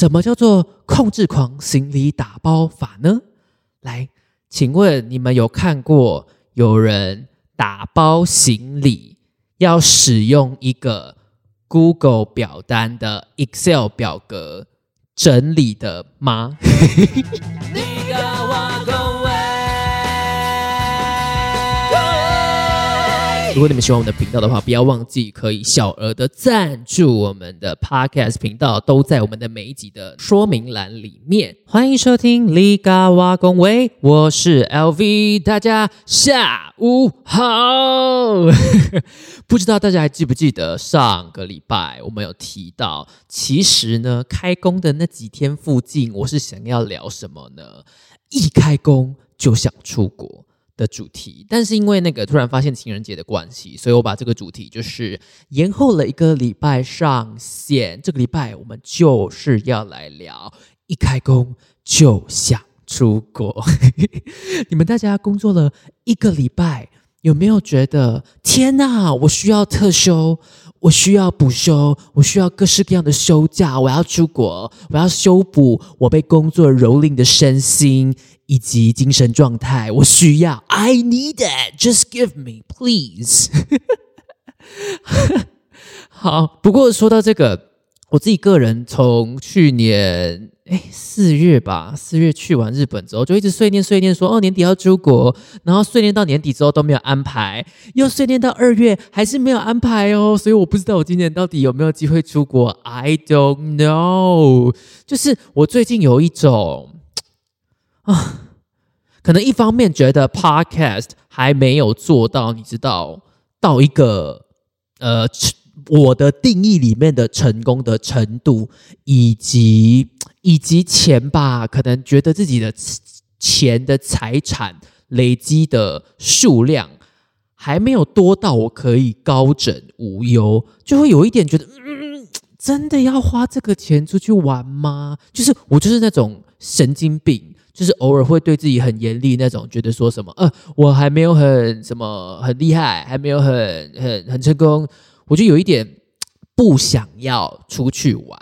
什么叫做控制狂行李打包法呢？来，请问你们有看过有人打包行李要使用一个 Google 表单的 Excel 表格整理的吗？如果你们喜欢我们的频道的话，不要忘记可以小额的赞助我们的 Podcast 频道，都在我们的每一集的说明栏里面。欢迎收听立嘎哇恭维，我是 LV，大家下午好。不知道大家还记不记得上个礼拜我们有提到，其实呢，开工的那几天附近，我是想要聊什么呢？一开工就想出国。的主题，但是因为那个突然发现情人节的关系，所以我把这个主题就是延后了一个礼拜上线。这个礼拜我们就是要来聊一开工就想出国。你们大家工作了一个礼拜，有没有觉得天哪？我需要特休，我需要补休，我需要各式各样的休假，我要出国，我要修补我被工作蹂躏的身心。以及精神状态，我需要，I need it. Just give me, please. 好，不过说到这个，我自己个人从去年哎四月吧，四月去完日本之后，就一直碎念碎念说，哦年底要出国，然后碎念到年底之后都没有安排，又碎念到二月还是没有安排哦，所以我不知道我今年到底有没有机会出国，I don't know。就是我最近有一种。啊，可能一方面觉得 podcast 还没有做到，你知道，到一个呃我的定义里面的成功的程度，以及以及钱吧，可能觉得自己的钱的财产累积的数量还没有多到我可以高枕无忧，就会有一点觉得，嗯，真的要花这个钱出去玩吗？就是我就是那种神经病。就是偶尔会对自己很严厉那种，觉得说什么，呃，我还没有很什么很厉害，还没有很很很成功，我就有一点不想要出去玩，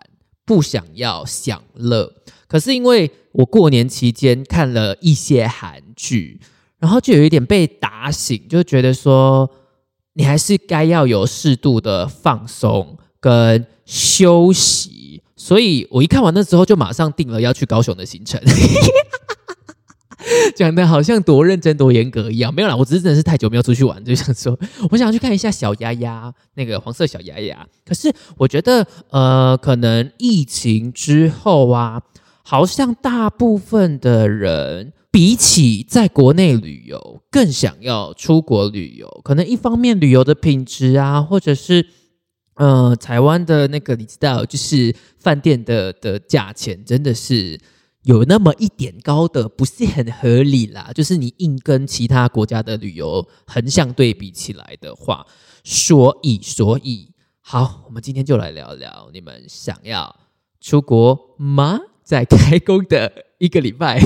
不想要享乐。可是因为我过年期间看了一些韩剧，然后就有一点被打醒，就觉得说，你还是该要有适度的放松跟休息。所以我一看完那之后，就马上定了要去高雄的行程。讲的好像多认真多严格一样，没有啦，我只是真的是太久没有出去玩，就想说我想去看一下小鸭鸭，那个黄色小鸭鸭。可是我觉得，呃，可能疫情之后啊，好像大部分的人比起在国内旅游，更想要出国旅游。可能一方面旅游的品质啊，或者是呃台湾的那个你知道，就是饭店的的价钱真的是。有那么一点高的不是很合理啦，就是你硬跟其他国家的旅游横向对比起来的话，所以所以好，我们今天就来聊聊，你们想要出国吗？在开工的一个礼拜，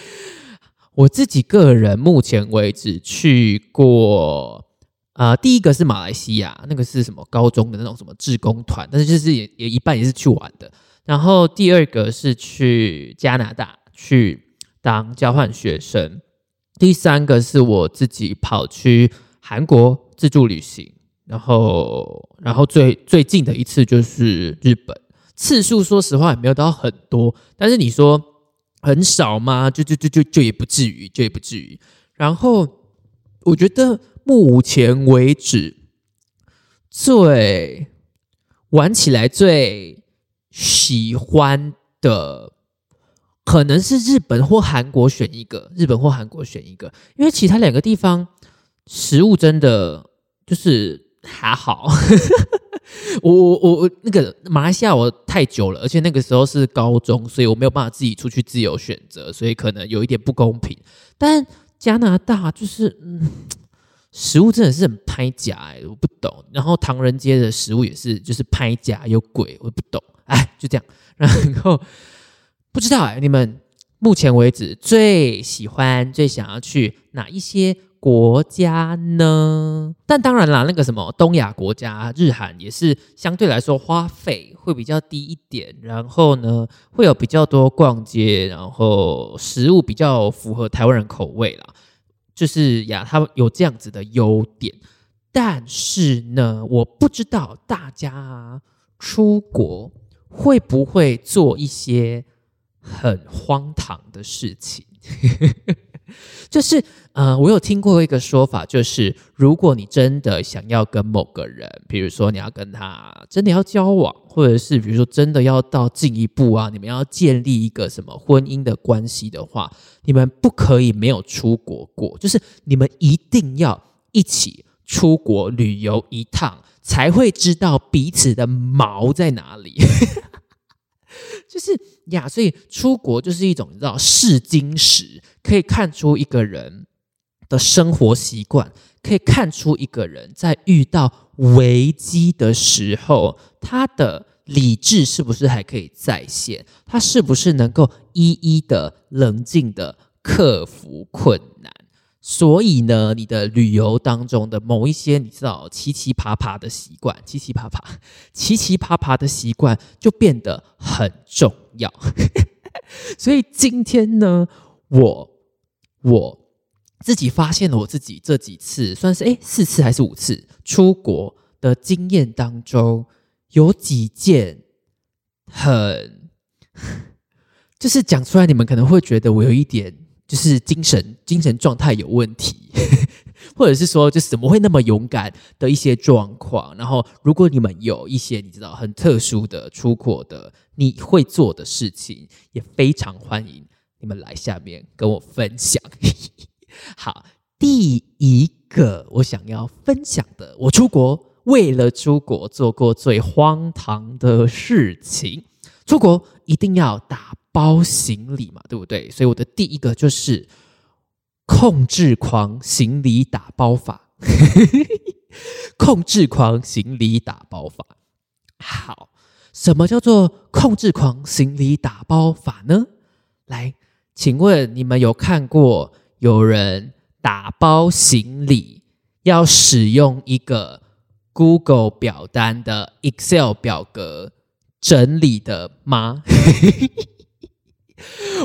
我自己个人目前为止去过，啊，第一个是马来西亚，那个是什么高中的那种什么志工团，但是就是也也一半也是去玩的。然后第二个是去加拿大去当交换学生，第三个是我自己跑去韩国自助旅行，然后然后最最近的一次就是日本，次数说实话也没有到很多，但是你说很少吗？就就就就就也不至于，就也不至于。然后我觉得目前为止最玩起来最。喜欢的可能是日本或韩国选一个，日本或韩国选一个，因为其他两个地方食物真的就是还好。我我我我那个马来西亚我太久了，而且那个时候是高中，所以我没有办法自己出去自由选择，所以可能有一点不公平。但加拿大就是嗯，食物真的是很拍假哎，我不懂。然后唐人街的食物也是，就是拍假又贵，我不懂。哎，就这样。然后不知道哎，你们目前为止最喜欢、最想要去哪一些国家呢？但当然啦，那个什么东亚国家，日韩也是相对来说花费会比较低一点，然后呢会有比较多逛街，然后食物比较符合台湾人口味啦。就是呀，它有这样子的优点。但是呢，我不知道大家出国会不会做一些很荒唐的事情。就是，呃，我有听过一个说法，就是如果你真的想要跟某个人，比如说你要跟他真的要交往，或者是比如说真的要到进一步啊，你们要建立一个什么婚姻的关系的话，你们不可以没有出国过，就是你们一定要一起出国旅游一趟，才会知道彼此的毛在哪里。就是呀，所以出国就是一种你知道试金石，可以看出一个人的生活习惯，可以看出一个人在遇到危机的时候，他的理智是不是还可以在线，他是不是能够一一的冷静的克服困难。所以呢，你的旅游当中的某一些你知道奇奇葩葩的习惯，奇奇葩葩、奇奇葩葩的习惯就变得很重要。所以今天呢，我我自己发现了我自己这几次算是哎四次还是五次出国的经验当中，有几件很 就是讲出来，你们可能会觉得我有一点。就是精神精神状态有问题，或者是说，就怎么会那么勇敢的一些状况。然后，如果你们有一些你知道很特殊的出国的你会做的事情，也非常欢迎你们来下面跟我分享。好，第一个我想要分享的，我出国为了出国做过最荒唐的事情。出国一定要打。包行李嘛，对不对？所以我的第一个就是控制狂行李打包法，控制狂行李打包法。好，什么叫做控制狂行李打包法呢？来，请问你们有看过有人打包行李要使用一个 Google 表单的 Excel 表格整理的吗？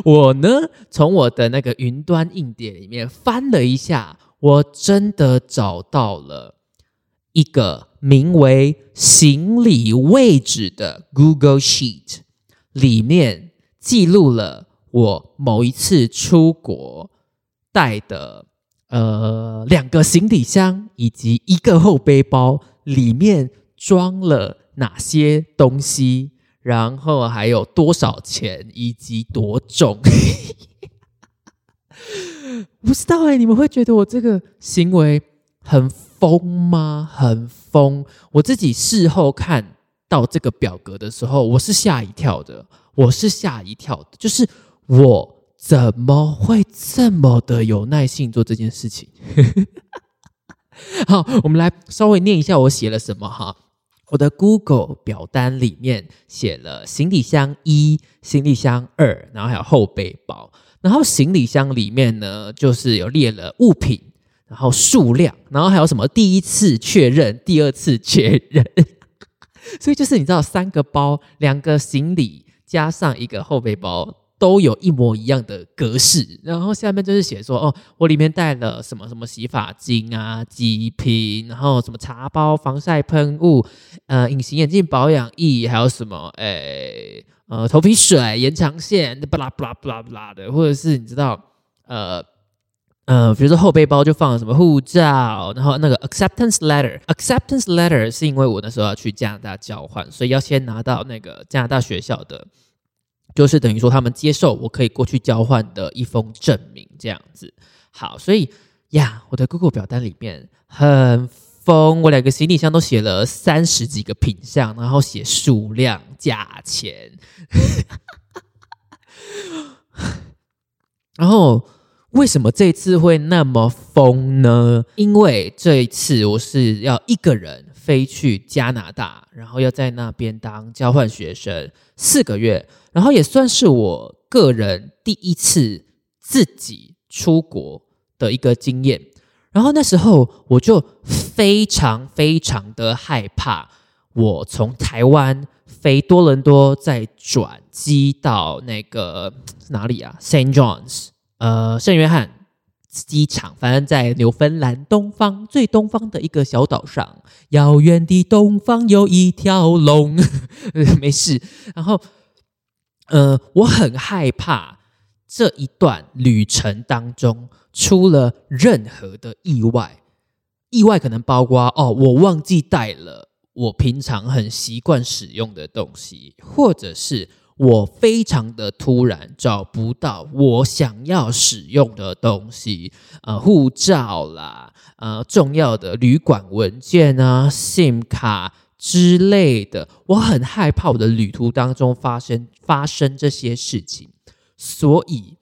我呢，从我的那个云端硬碟里面翻了一下，我真的找到了一个名为“行李位置”的 Google Sheet，里面记录了我某一次出国带的呃两个行李箱以及一个后背包，里面装了哪些东西。然后还有多少钱以及多重？不知道哎，你们会觉得我这个行为很疯吗？很疯！我自己事后看到这个表格的时候，我是吓一跳的。我是吓一跳的，就是我怎么会这么的有耐性做这件事情？好，我们来稍微念一下我写了什么哈。我的 Google 表单里面写了行李箱一、行李箱二，然后还有后背包。然后行李箱里面呢，就是有列了物品，然后数量，然后还有什么第一次确认、第二次确认。所以就是你知道，三个包、两个行李加上一个后背包。都有一模一样的格式，然后下面就是写说哦，我里面带了什么什么洗发精啊、几瓶，然后什么茶包、防晒喷雾、呃隐形眼镜保养液，还有什么诶呃头皮水、延长线，巴拉巴拉巴拉巴拉的，或者是你知道呃呃，比如说后背包就放了什么护照，然后那个 acceptance letter，acceptance letter 是因为我那时候要去加拿大交换，所以要先拿到那个加拿大学校的。就是等于说，他们接受我可以过去交换的一封证明，这样子。好，所以呀，我的 Google 表单里面很疯，我两个行李箱都写了三十几个品相，然后写数量、价钱。然后为什么这次会那么疯呢？因为这一次我是要一个人飞去加拿大，然后要在那边当交换学生四个月。然后也算是我个人第一次自己出国的一个经验。然后那时候我就非常非常的害怕，我从台湾飞多伦多再转机到那个哪里啊？Saint John's，呃，圣约翰机场，反正在纽芬兰东方最东方的一个小岛上，遥远的东方有一条龙，没事。然后，呃，我很害怕这一段旅程当中。出了任何的意外，意外可能包括哦，我忘记带了我平常很习惯使用的东西，或者是我非常的突然找不到我想要使用的东西，呃，护照啦，呃，重要的旅馆文件啊，SIM 卡之类的，我很害怕我的旅途当中发生发生这些事情，所以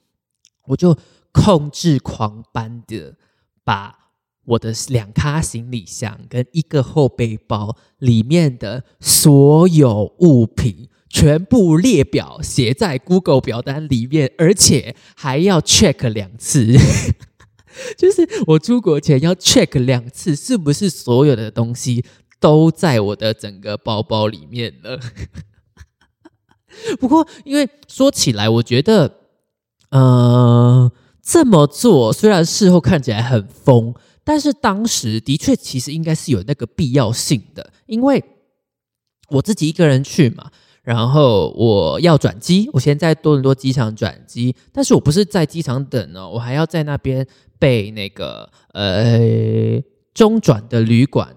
我就。控制狂般的把我的两卡行李箱跟一个后背包里面的所有物品全部列表写在 Google 表单里面，而且还要 check 两次，就是我出国前要 check 两次，是不是所有的东西都在我的整个包包里面了？不过，因为说起来，我觉得，呃。这么做虽然事后看起来很疯，但是当时的确其实应该是有那个必要性的，因为我自己一个人去嘛，然后我要转机，我先在多伦多机场转机，但是我不是在机场等哦，我还要在那边被那个呃中转的旅馆。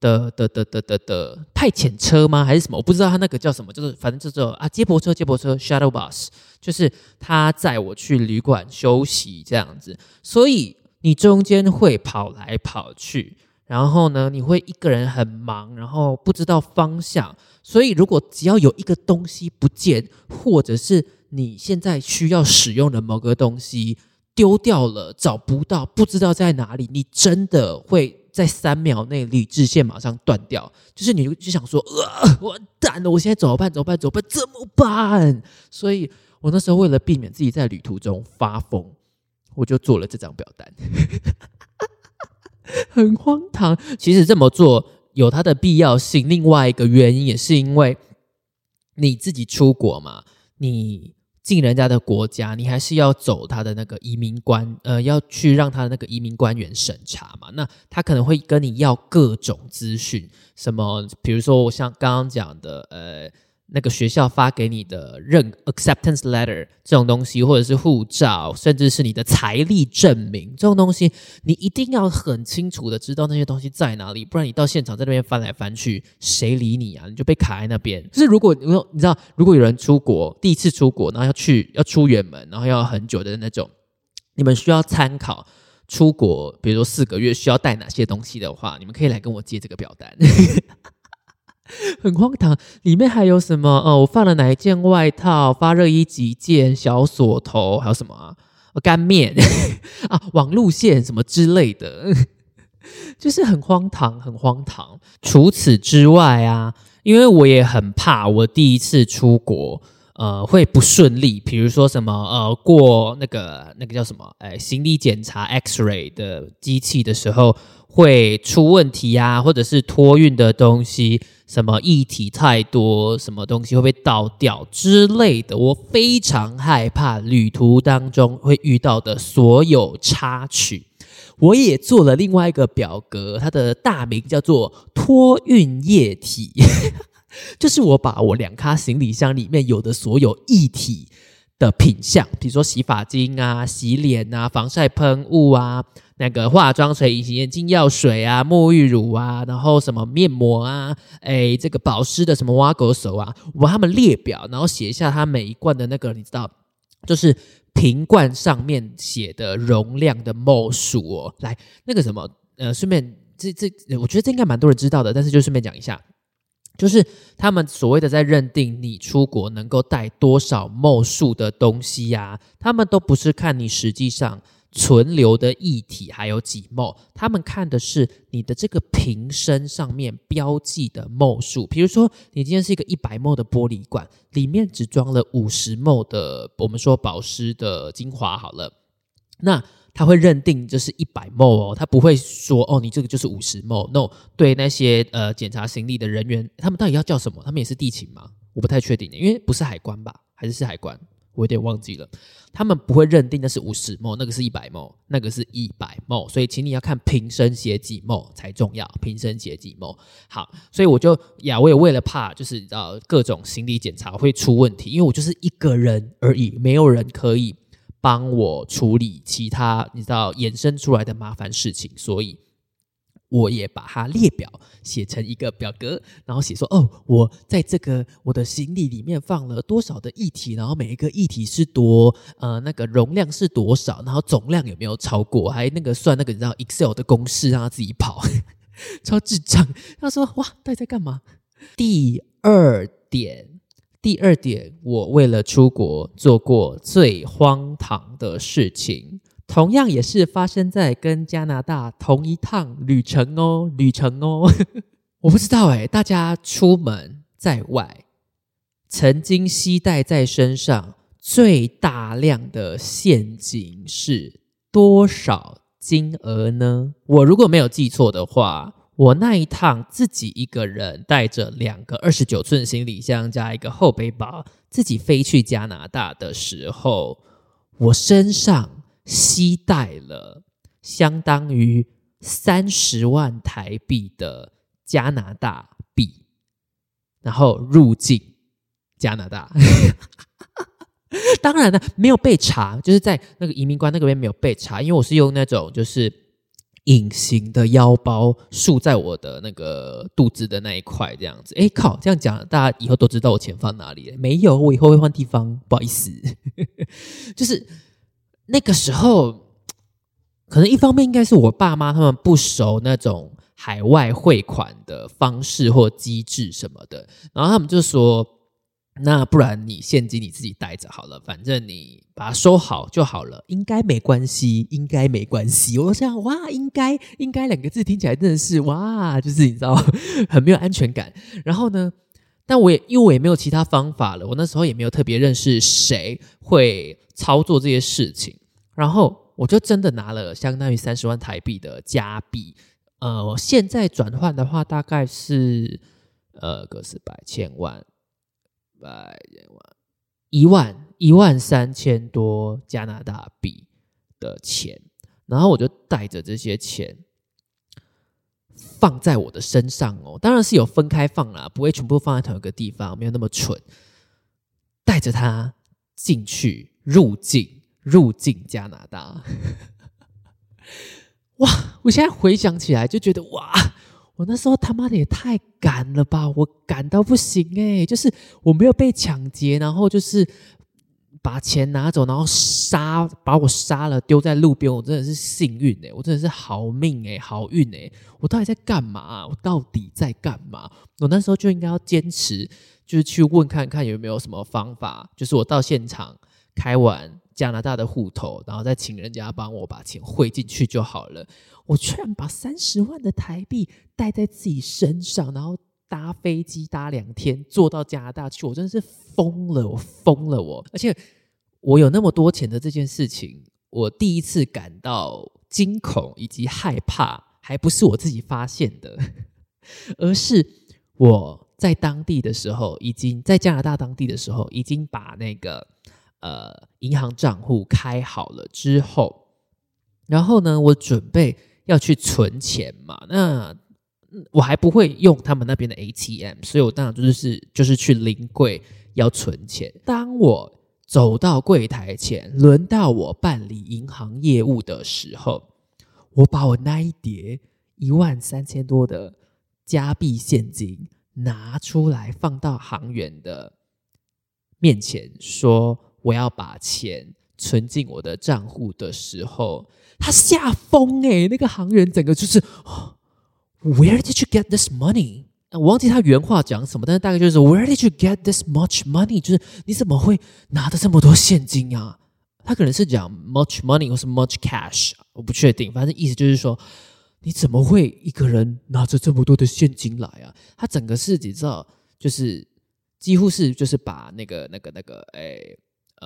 的的的的的的派遣车吗？还是什么？我不知道他那个叫什么，就是反正就是啊，接驳车，接驳车，shuttle bus，就是他载我去旅馆休息这样子。所以你中间会跑来跑去，然后呢，你会一个人很忙，然后不知道方向。所以如果只要有一个东西不见，或者是你现在需要使用的某个东西丢掉了，找不到，不知道在哪里，你真的会。在三秒内，理智线马上断掉，就是你就想说，呃，完蛋了，我现在怎么办？怎么办？怎么办？怎么办？所以我那时候为了避免自己在旅途中发疯，我就做了这张表单，很荒唐。其实这么做有它的必要性，另外一个原因也是因为你自己出国嘛，你。进人家的国家，你还是要走他的那个移民官，呃，要去让他的那个移民官员审查嘛。那他可能会跟你要各种资讯，什么，比如说我像刚刚讲的，呃。那个学校发给你的认 acceptance letter 这种东西，或者是护照，甚至是你的财力证明这种东西，你一定要很清楚的知道那些东西在哪里，不然你到现场在那边翻来翻去，谁理你啊？你就被卡在那边。就是如果你你知道，如果有人出国第一次出国，然后要去要出远门，然后要很久的那种，你们需要参考出国，比如说四个月需要带哪些东西的话，你们可以来跟我借这个表单。很荒唐，里面还有什么？呃，我放了哪一件外套？发热衣几件？小锁头还有什么啊？干面 啊？网路线什么之类的，就是很荒唐，很荒唐。除此之外啊，因为我也很怕我第一次出国，呃，会不顺利。比如说什么，呃，过那个那个叫什么？哎，行李检查 X-ray 的机器的时候。会出问题呀，或者是托运的东西，什么液体太多，什么东西会被倒掉之类的，我非常害怕旅途当中会遇到的所有插曲。我也做了另外一个表格，它的大名叫做托运液体，就是我把我两卡行李箱里面有的所有液体的品相，比如说洗发精啊、洗脸啊、防晒喷雾啊。那个化妆水、隐形眼镜、药水啊、沐浴乳啊，然后什么面膜啊，哎，这个保湿的什么挖狗手啊，我把它们列表，然后写一下它每一罐的那个，你知道，就是瓶罐上面写的容量的某数哦。来，那个什么，呃，顺便这这，我觉得这应该蛮多人知道的，但是就顺便讲一下，就是他们所谓的在认定你出国能够带多少某数的东西呀，他们都不是看你实际上。存留的液体还有几沫？他们看的是你的这个瓶身上面标记的沫数。比如说，你今天是一个一百沫的玻璃罐，里面只装了五十沫的，我们说保湿的精华好了。那他会认定就是一百 m 哦，他不会说哦，你这个就是五十 m。No，对那些呃检查行李的人员，他们到底要叫什么？他们也是地勤吗？我不太确定，因为不是海关吧？还是是海关？我有点忘记了。他们不会认定那是五十 m 那个是一百 m 那个是一百 m。所以，请你要看瓶身写几 m 才重要，瓶身写几 m。好，所以我就呀，我也为了怕就是呃各种行李检查会出问题，因为我就是一个人而已，没有人可以。帮我处理其他你知道衍生出来的麻烦事情，所以我也把它列表写成一个表格，然后写说哦，我在这个我的行李里面放了多少的液体，然后每一个液体是多呃那个容量是多少，然后总量有没有超过，还那个算那个你知道 Excel 的公式让他自己跑，超智障。他说哇，底在干嘛？第二点。第二点，我为了出国做过最荒唐的事情，同样也是发生在跟加拿大同一趟旅程哦，旅程哦。我不知道哎，大家出门在外，曾经携带在身上最大量的现金是多少金额呢？我如果没有记错的话。我那一趟自己一个人带着两个二十九寸行李箱加一个后背包，自己飞去加拿大的时候，我身上携带了相当于三十万台币的加拿大币，然后入境加拿大。当然呢，没有被查，就是在那个移民官那边没有被查，因为我是用那种就是。隐形的腰包束在我的那个肚子的那一块，这样子。哎靠，这样讲大家以后都知道我钱放哪里了。没有，我以后会换地方，不好意思。就是那个时候，可能一方面应该是我爸妈他们不熟那种海外汇款的方式或机制什么的，然后他们就说。那不然你现金你自己带着好了，反正你把它收好就好了，应该没关系，应该没关系。我想哇，应该应该两个字听起来真的是哇，就是你知道很没有安全感。然后呢，但我也因为我也没有其他方法了，我那时候也没有特别认识谁会操作这些事情，然后我就真的拿了相当于三十万台币的加币，呃，现在转换的话大概是呃个十百千万。百万一万一万三千多加拿大币的钱，然后我就带着这些钱放在我的身上哦，当然是有分开放啦，不会全部放在同一个地方，没有那么蠢。带着它进去入境入境加拿大，哇！我现在回想起来就觉得哇。我那时候他妈的也太赶了吧！我赶到不行哎，就是我没有被抢劫，然后就是把钱拿走，然后杀把我杀了，丢在路边。我真的是幸运哎，我真的是好命哎，好运哎！我到底在干嘛？我到底在干嘛？我那时候就应该要坚持，就是去问看看有没有什么方法，就是我到现场开完加拿大的户头，然后再请人家帮我把钱汇进去就好了。我居然把三十万的台币带在自己身上，然后搭飞机搭两天，坐到加拿大去，我真的是疯了，我疯了，我！而且我有那么多钱的这件事情，我第一次感到惊恐以及害怕，还不是我自己发现的，而是我在当地的时候，已经在加拿大当地的时候，已经把那个呃银行账户开好了之后，然后呢，我准备。要去存钱嘛？那我还不会用他们那边的 ATM，所以我当然就是就是去临柜要存钱。当我走到柜台前，轮到我办理银行业务的时候，我把我那一叠一万三千多的加币现金拿出来，放到行员的面前，说我要把钱存进我的账户的时候。他吓疯哎！那个行员整个就是，Where did you get this money？我忘记他原话讲什么，但是大概就是 Where did you get this much money？就是你怎么会拿的这么多现金啊？他可能是讲 much money 或是 much cash，我不确定。反正意思就是说，你怎么会一个人拿着这么多的现金来啊？他整个是你知道，就是几乎是就是把那个那个那个诶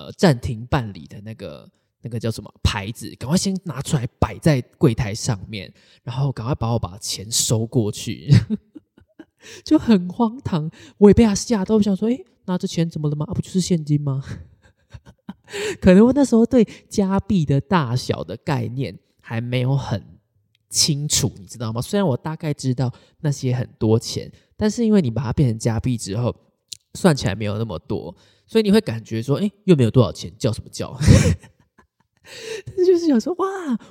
呃暂停办理的那个。那个叫什么牌子，赶快先拿出来摆在柜台上面，然后赶快把我把钱收过去，就很荒唐。我也被他吓到，我想说，哎，拿着钱怎么了吗？不就是现金吗？可能我那时候对加币的大小的概念还没有很清楚，你知道吗？虽然我大概知道那些很多钱，但是因为你把它变成加币之后，算起来没有那么多，所以你会感觉说，哎，又没有多少钱，叫什么叫？但是就是想说，哇！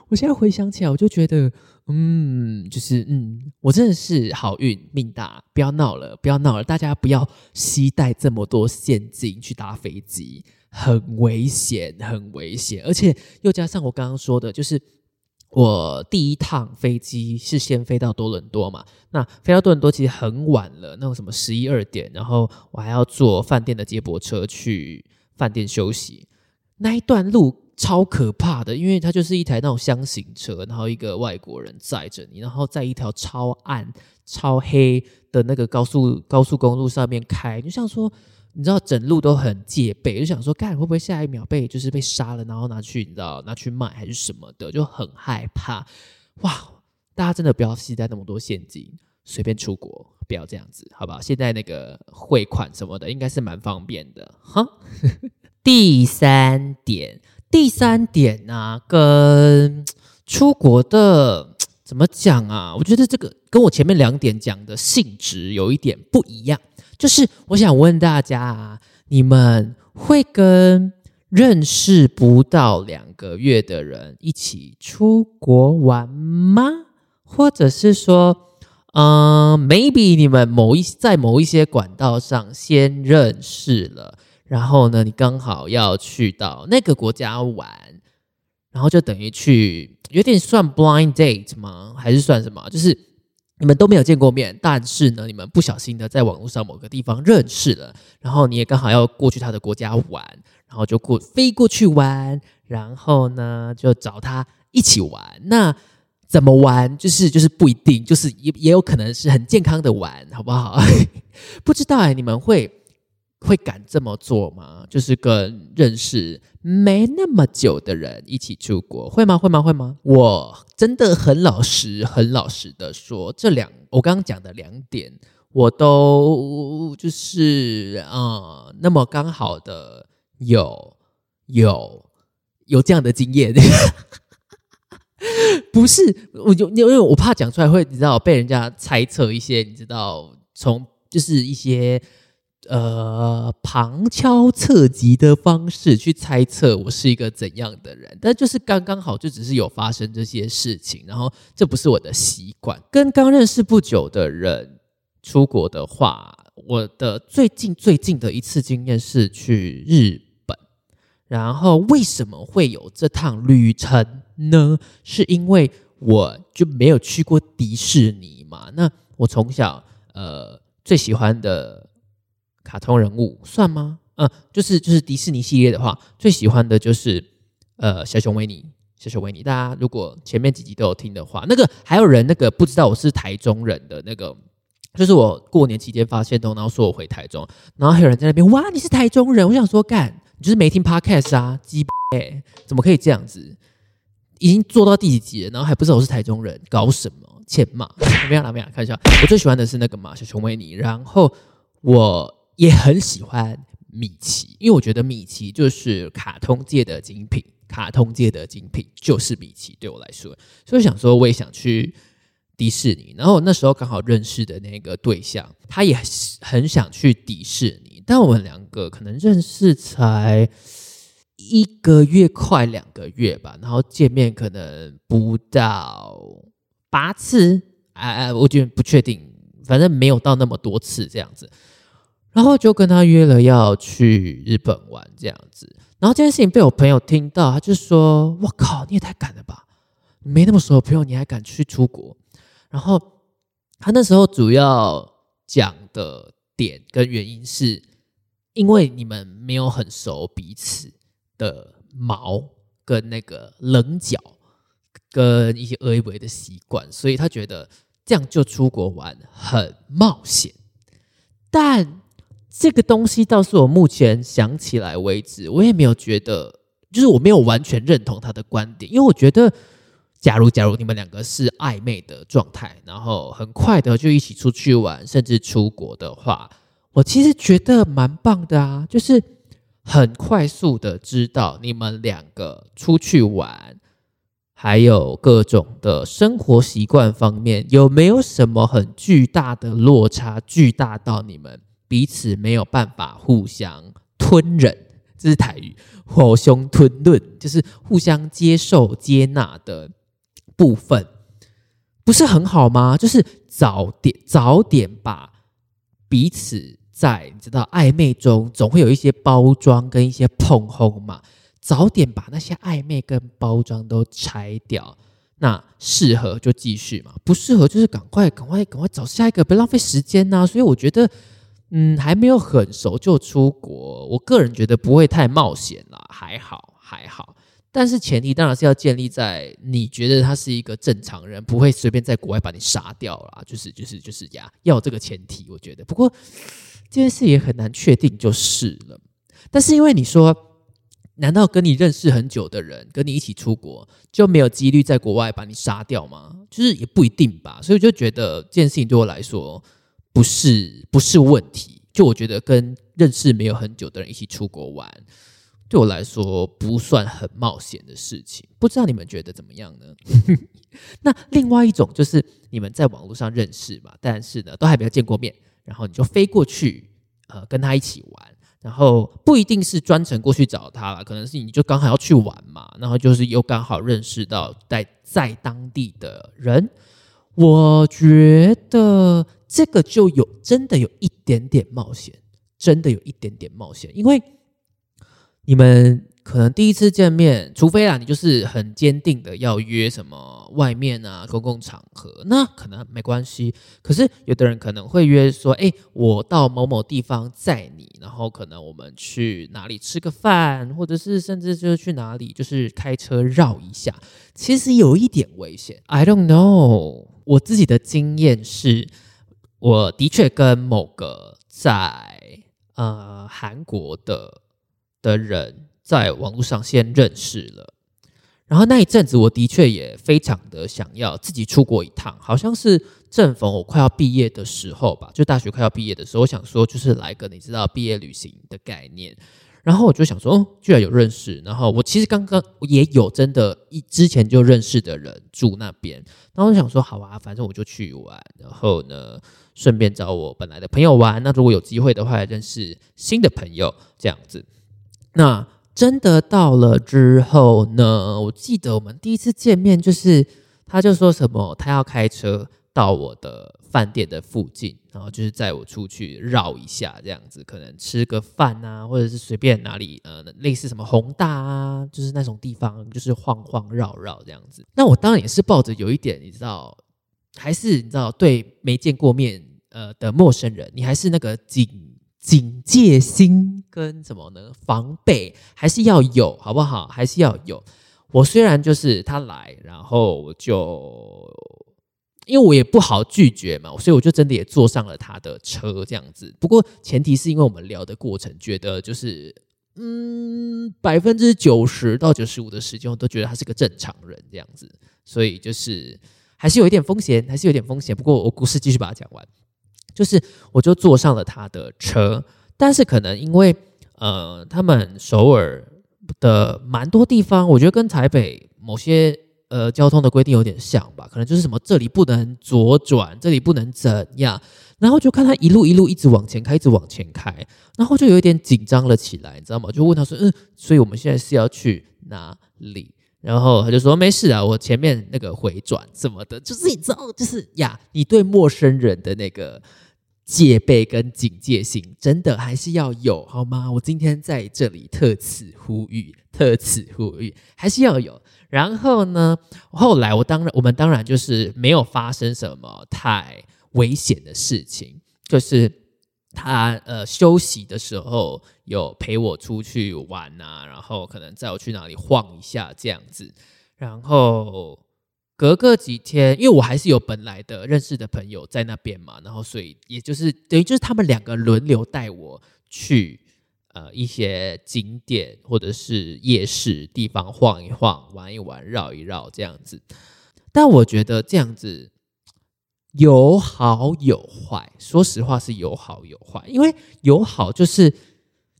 我现在回想起来，我就觉得，嗯，就是嗯，我真的是好运命大，不要闹了，不要闹了，大家不要携带这么多现金去搭飞机。很危险，很危险，而且又加上我刚刚说的，就是我第一趟飞机是先飞到多伦多嘛。那飞到多伦多其实很晚了，那种什么十一二点，然后我还要坐饭店的接驳车去饭店休息。那一段路超可怕的，因为它就是一台那种箱型车，然后一个外国人载着你，然后在一条超暗、超黑的那个高速高速公路上面开，就像说。你知道整路都很戒备，就想说，干会不会下一秒被就是被杀了，然后拿去你知道拿去卖还是什么的，就很害怕。哇，大家真的不要携带那么多现金，随便出国，不要这样子，好不好？现在那个汇款什么的应该是蛮方便的哈。第三点，第三点呢，跟出国的怎么讲啊？我觉得这个跟我前面两点讲的性质有一点不一样。就是我想问大家啊，你们会跟认识不到两个月的人一起出国玩吗？或者是说，嗯，maybe 你们某一在某一些管道上先认识了，然后呢，你刚好要去到那个国家玩，然后就等于去有点算 blind date 吗？还是算什么？就是。你们都没有见过面，但是呢，你们不小心的在网络上某个地方认识了，然后你也刚好要过去他的国家玩，然后就过飞过去玩，然后呢就找他一起玩。那怎么玩？就是就是不一定，就是也也有可能是很健康的玩，好不好？不知道哎，你们会会敢这么做吗？就是跟认识没那么久的人一起出国，会吗？会吗？会吗？我。真的很老实，很老实的说，这两我刚刚讲的两点，我都就是啊，那么刚好的有有有这样的经验，不是，我就因为我怕讲出来会你知道被人家猜测一些，你知道从就是一些。呃，旁敲侧击的方式去猜测我是一个怎样的人，但就是刚刚好，就只是有发生这些事情，然后这不是我的习惯。跟刚认识不久的人出国的话，我的最近最近的一次经验是去日本。然后为什么会有这趟旅程呢？是因为我就没有去过迪士尼嘛？那我从小呃最喜欢的。卡通人物算吗？嗯，就是就是迪士尼系列的话，最喜欢的就是呃小熊维尼，小熊维尼。大家如果前面几集都有听的话，那个还有人那个不知道我是台中人的那个，就是我过年期间发现的，然后说我回台中，然后还有人在那边哇你是台中人，我想说干，你就是没听 podcast 啊，鸡哎，怎么可以这样子？已经做到第几集了，然后还不知道我是台中人，搞什么？欠骂？没有啦，没有，看一下，我最喜欢的是那个嘛，小熊维尼，然后我。也很喜欢米奇，因为我觉得米奇就是卡通界的精品，卡通界的精品就是米奇。对我来说，所以想说我也想去迪士尼。然后那时候刚好认识的那个对象，他也很想去迪士尼，但我们两个可能认识才一个月快两个月吧，然后见面可能不到八次，哎哎，我觉得不确定，反正没有到那么多次这样子。然后就跟他约了要去日本玩这样子，然后这件事情被我朋友听到，他就说：“我靠，你也太敢了吧！没那么熟的朋友，你还敢去出国？”然后他那时候主要讲的点跟原因是，因为你们没有很熟彼此的毛跟那个棱角跟一些恶意为的习惯，所以他觉得这样就出国玩很冒险，但。这个东西倒是我目前想起来为止，我也没有觉得就是我没有完全认同他的观点，因为我觉得，假如假如你们两个是暧昧的状态，然后很快的就一起出去玩，甚至出国的话，我其实觉得蛮棒的啊，就是很快速的知道你们两个出去玩。还有各种的生活习惯方面，有没有什么很巨大的落差？巨大到你们彼此没有办法互相吞忍，这是台语“火熊吞论”，就是互相接受、接纳的部分，不是很好吗？就是早点、早点把彼此在你知道暧昧中，总会有一些包装跟一些碰轰嘛。早点把那些暧昧跟包装都拆掉，那适合就继续嘛，不适合就是赶快赶快赶快找下一个，别浪费时间呐。所以我觉得，嗯，还没有很熟就出国，我个人觉得不会太冒险啦，还好还好。但是前提当然是要建立在你觉得他是一个正常人，不会随便在国外把你杀掉啦，就是就是就是呀，要有这个前提，我觉得。不过这件事也很难确定就是了。但是因为你说。难道跟你认识很久的人，跟你一起出国，就没有几率在国外把你杀掉吗？就是也不一定吧。所以我就觉得这件事情对我来说不是不是问题。就我觉得跟认识没有很久的人一起出国玩，对我来说不算很冒险的事情。不知道你们觉得怎么样呢？那另外一种就是你们在网络上认识嘛，但是呢都还没有见过面，然后你就飞过去，呃，跟他一起玩。然后不一定是专程过去找他了，可能是你就刚好要去玩嘛，然后就是又刚好认识到在在当地的人，我觉得这个就有真的有一点点冒险，真的有一点点冒险，因为你们。可能第一次见面，除非啊，你就是很坚定的要约什么外面啊公共场合，那可能没关系。可是有的人可能会约说，哎，我到某某地方载你，然后可能我们去哪里吃个饭，或者是甚至就是去哪里，就是开车绕一下。其实有一点危险，I don't know。我自己的经验是，我的确跟某个在呃韩国的的人。在网络上先认识了，然后那一阵子我的确也非常的想要自己出国一趟，好像是正逢我快要毕业的时候吧，就大学快要毕业的时候，我想说就是来个你知道毕业旅行的概念，然后我就想说，哦，居然有认识，然后我其实刚刚也有真的一之前就认识的人住那边，然后我想说，好啊，反正我就去玩，然后呢，顺便找我本来的朋友玩，那如果有机会的话，认识新的朋友这样子，那。真的到了之后呢，我记得我们第一次见面，就是他就说什么，他要开车到我的饭店的附近，然后就是载我出去绕一下，这样子可能吃个饭啊，或者是随便哪里，呃，类似什么宏大啊，就是那种地方，就是晃晃绕绕这样子。那我当然也是抱着有一点，你知道，还是你知道，对没见过面呃的陌生人，你还是那个警。警戒心跟什么呢？防备还是要有，好不好？还是要有。我虽然就是他来，然后我就因为我也不好拒绝嘛，所以我就真的也坐上了他的车这样子。不过前提是因为我们聊的过程，觉得就是嗯，百分之九十到九十五的时间，我都觉得他是个正常人这样子，所以就是还是有一点风险，还是有点风险。不过我故事继续把它讲完。就是，我就坐上了他的车，但是可能因为，呃，他们首尔的蛮多地方，我觉得跟台北某些呃交通的规定有点像吧，可能就是什么这里不能左转，这里不能怎样，然后就看他一路一路一直往前开，一直往前开，然后就有一点紧张了起来，你知道吗？就问他说，嗯，所以我们现在是要去哪里？然后他就说没事啊，我前面那个回转什么的，就是你知道，就是呀，你对陌生人的那个。戒备跟警戒心真的还是要有，好吗？我今天在这里特此呼吁，特此呼吁，还是要有。然后呢，后来我当然，我们当然就是没有发生什么太危险的事情，就是他呃休息的时候有陪我出去玩啊，然后可能载我去哪里晃一下这样子，然后。隔个几天，因为我还是有本来的认识的朋友在那边嘛，然后所以也就是等于就是他们两个轮流带我去呃一些景点或者是夜市地方晃一晃、玩一玩、绕一绕这样子。但我觉得这样子有好有坏，说实话是有好有坏，因为有好就是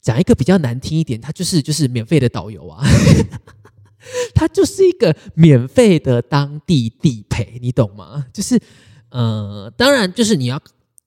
讲一个比较难听一点，它就是就是免费的导游啊。它就是一个免费的当地地陪，你懂吗？就是，呃，当然，就是你要，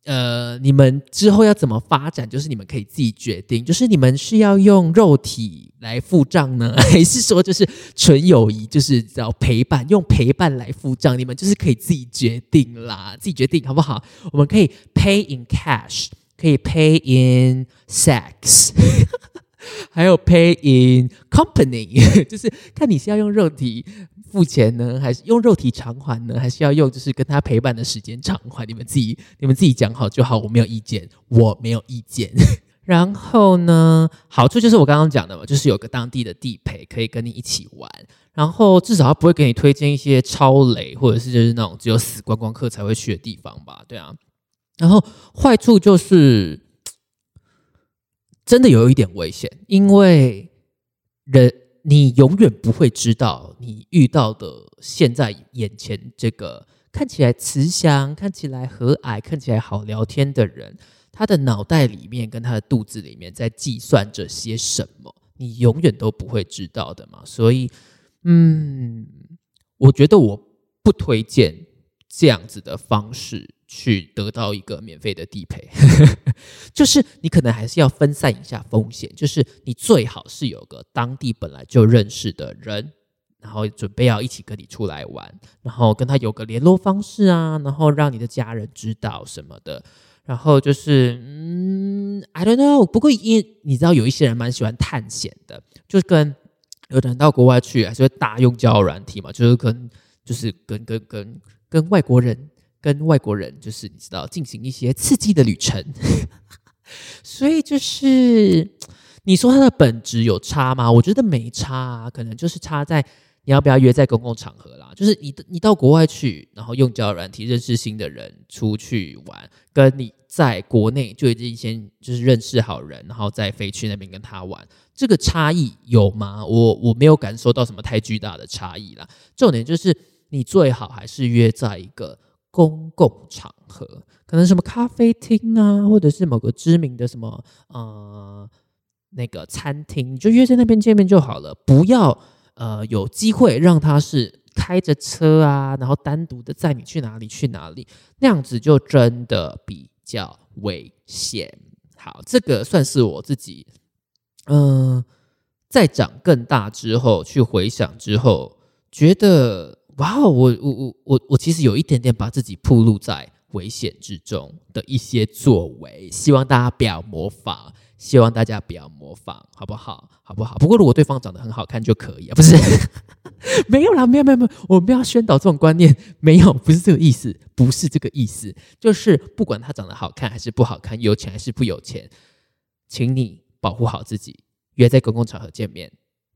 呃，你们之后要怎么发展，就是你们可以自己决定。就是你们是要用肉体来付账呢，还是说就是纯友谊，就是要陪伴，用陪伴来付账？你们就是可以自己决定啦，自己决定好不好？我们可以 pay in cash，可以 pay in sex。还有 pay in company，就是看你是要用肉体付钱呢，还是用肉体偿还呢？还是要用就是跟他陪伴的时间偿还？你们自己你们自己讲好就好，我没有意见，我没有意见。然后呢，好处就是我刚刚讲的嘛，就是有个当地的地陪可以跟你一起玩，然后至少他不会给你推荐一些超雷或者是就是那种只有死观光客才会去的地方吧？对啊。然后坏处就是。真的有一点危险，因为人你永远不会知道你遇到的现在眼前这个看起来慈祥、看起来和蔼、看起来好聊天的人，他的脑袋里面跟他的肚子里面在计算着些什么，你永远都不会知道的嘛。所以，嗯，我觉得我不推荐这样子的方式。去得到一个免费的地陪，就是你可能还是要分散一下风险，就是你最好是有个当地本来就认识的人，然后准备要一起跟你出来玩，然后跟他有个联络方式啊，然后让你的家人知道什么的，然后就是嗯，I don't know，不过因为你知道有一些人蛮喜欢探险的，就跟有的人到国外去还是会大用交友软体嘛，就是跟就是跟跟跟跟外国人。跟外国人就是你知道进行一些刺激的旅程，所以就是你说它的本质有差吗？我觉得没差啊，可能就是差在你要不要约在公共场合啦。就是你你到国外去，然后用交友软体认识新的人出去玩，跟你在国内就已经先就是认识好人，然后再飞去那边跟他玩，这个差异有吗？我我没有感受到什么太巨大的差异啦。重点就是你最好还是约在一个。公共场合，可能什么咖啡厅啊，或者是某个知名的什么呃那个餐厅，你就约在那边见面就好了，不要呃有机会让他是开着车啊，然后单独的载你去哪里去哪里，那样子就真的比较危险。好，这个算是我自己嗯在长更大之后去回想之后觉得。哇，我我我我我其实有一点点把自己暴露在危险之中的一些作为，希望大家不要模仿，希望大家不要模仿，好不好？好不好？不过如果对方长得很好看就可以啊，不是？没有啦，没有没有没有，我们要宣导这种观念，没有，不是这个意思，不是这个意思，就是不管他长得好看还是不好看，有钱还是不有钱，请你保护好自己，约在公共场合见面，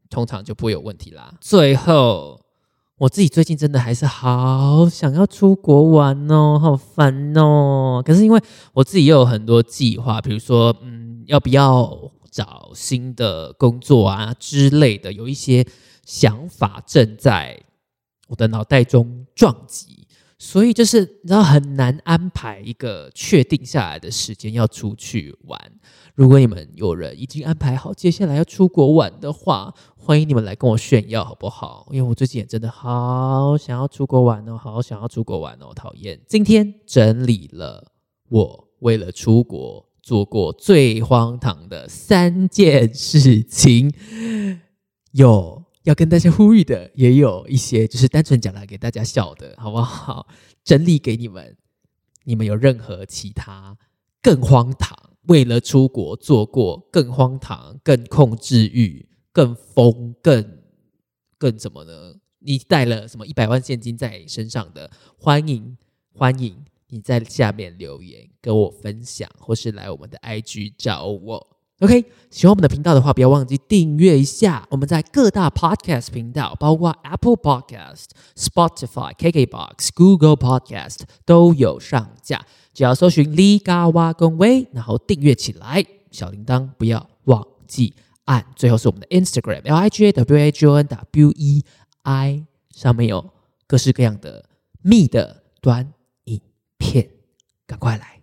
通常就不会有问题啦。最后。我自己最近真的还是好想要出国玩哦，好烦哦。可是因为我自己又有很多计划，比如说，嗯，要不要找新的工作啊之类的，有一些想法正在我的脑袋中撞击，所以就是你知道很难安排一个确定下来的时间要出去玩。如果你们有人已经安排好接下来要出国玩的话，欢迎你们来跟我炫耀，好不好？因为我最近也真的好想要出国玩哦，好想要出国玩哦，讨厌！今天整理了我为了出国做过最荒唐的三件事情，有要跟大家呼吁的，也有一些就是单纯讲来给大家笑的，好不好？整理给你们，你们有任何其他更荒唐？为了出国做过更荒唐、更控制欲、更疯、更更怎么呢？你带了什么一百万现金在身上的？欢迎欢迎你在下面留言跟我分享，或是来我们的 IG 找我。OK，喜欢我们的频道的话，不要忘记订阅一下。我们在各大 Podcast 频道，包括 Apple Podcast、Spotify、KKBox、Google Podcast 都有上架。只要搜寻 Li Ga Wa 跟 Wei，然后订阅起来，小铃铛不要忘记按，最后是我们的 Instagram L I G A W A G O N W E I，上面有各式各样的密的短影片，赶快来。